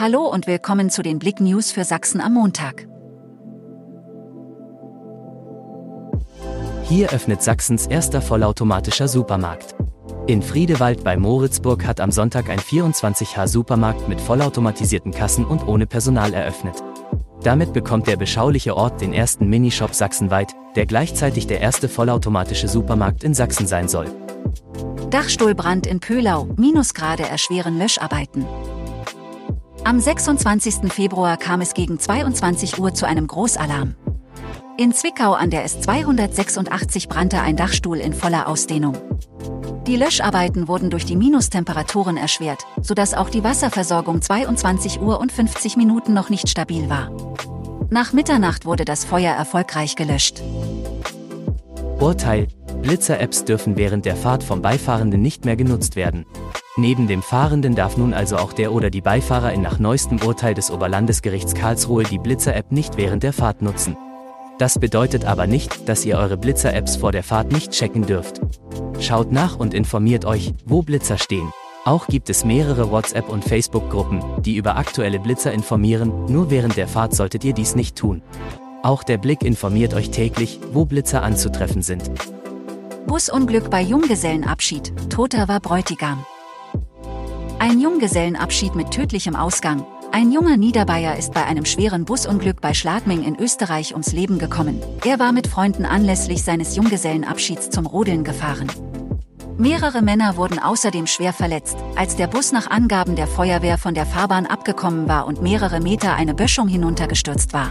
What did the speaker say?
Hallo und willkommen zu den Blick News für Sachsen am Montag. Hier öffnet Sachsens erster vollautomatischer Supermarkt. In Friedewald bei Moritzburg hat am Sonntag ein 24H Supermarkt mit vollautomatisierten Kassen und ohne Personal eröffnet. Damit bekommt der beschauliche Ort den ersten Minishop sachsenweit, der gleichzeitig der erste vollautomatische Supermarkt in Sachsen sein soll. Dachstuhlbrand in Pölau, Minusgrade erschweren Löscharbeiten. Am 26. Februar kam es gegen 22 Uhr zu einem Großalarm. In Zwickau an der S286 brannte ein Dachstuhl in voller Ausdehnung. Die Löscharbeiten wurden durch die Minustemperaturen erschwert, sodass auch die Wasserversorgung 22 Uhr und 50 Minuten noch nicht stabil war. Nach Mitternacht wurde das Feuer erfolgreich gelöscht. Urteil: Blitzer-Apps dürfen während der Fahrt vom Beifahrenden nicht mehr genutzt werden. Neben dem Fahrenden darf nun also auch der oder die Beifahrerin nach neuestem Urteil des Oberlandesgerichts Karlsruhe die Blitzer-App nicht während der Fahrt nutzen. Das bedeutet aber nicht, dass ihr eure Blitzer-Apps vor der Fahrt nicht checken dürft. Schaut nach und informiert euch, wo Blitzer stehen. Auch gibt es mehrere WhatsApp- und Facebook-Gruppen, die über aktuelle Blitzer informieren, nur während der Fahrt solltet ihr dies nicht tun. Auch der Blick informiert euch täglich, wo Blitzer anzutreffen sind. Busunglück bei Junggesellenabschied, Toter war Bräutigam. Ein Junggesellenabschied mit tödlichem Ausgang, ein junger Niederbayer ist bei einem schweren Busunglück bei Schladming in Österreich ums Leben gekommen. Er war mit Freunden anlässlich seines Junggesellenabschieds zum Rodeln gefahren. Mehrere Männer wurden außerdem schwer verletzt, als der Bus nach Angaben der Feuerwehr von der Fahrbahn abgekommen war und mehrere Meter eine Böschung hinuntergestürzt war.